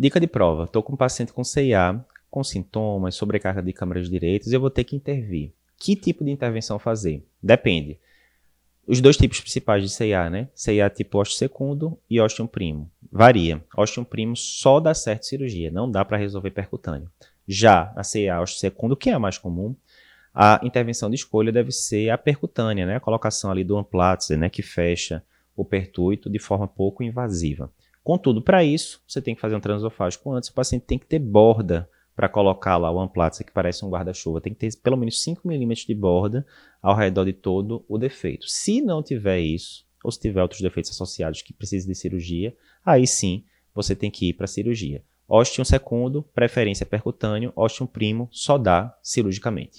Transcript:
Dica de prova: estou com um paciente com CIA, com sintomas, sobrecarga de câmaras direitas, eu vou ter que intervir. Que tipo de intervenção fazer? Depende. Os dois tipos principais de CIA, né? CIA tipo ósteo secundo e ósteo primo. Varia. Ósteo primo só dá certo cirurgia, não dá para resolver percutâneo. Já a CIA ósteo secundo, que é a mais comum, a intervenção de escolha deve ser a percutânea, né? A colocação ali do amplatzer, né? Que fecha o pertuito de forma pouco invasiva. Contudo, para isso, você tem que fazer um transofágico antes, o paciente tem que ter borda para colocar lá o amplatzer que parece um guarda-chuva. Tem que ter pelo menos 5 milímetros de borda ao redor de todo o defeito. Se não tiver isso, ou se tiver outros defeitos associados que precisem de cirurgia, aí sim você tem que ir para a cirurgia. Ostium secundo, preferência percutâneo, ostium primo, só dá cirurgicamente.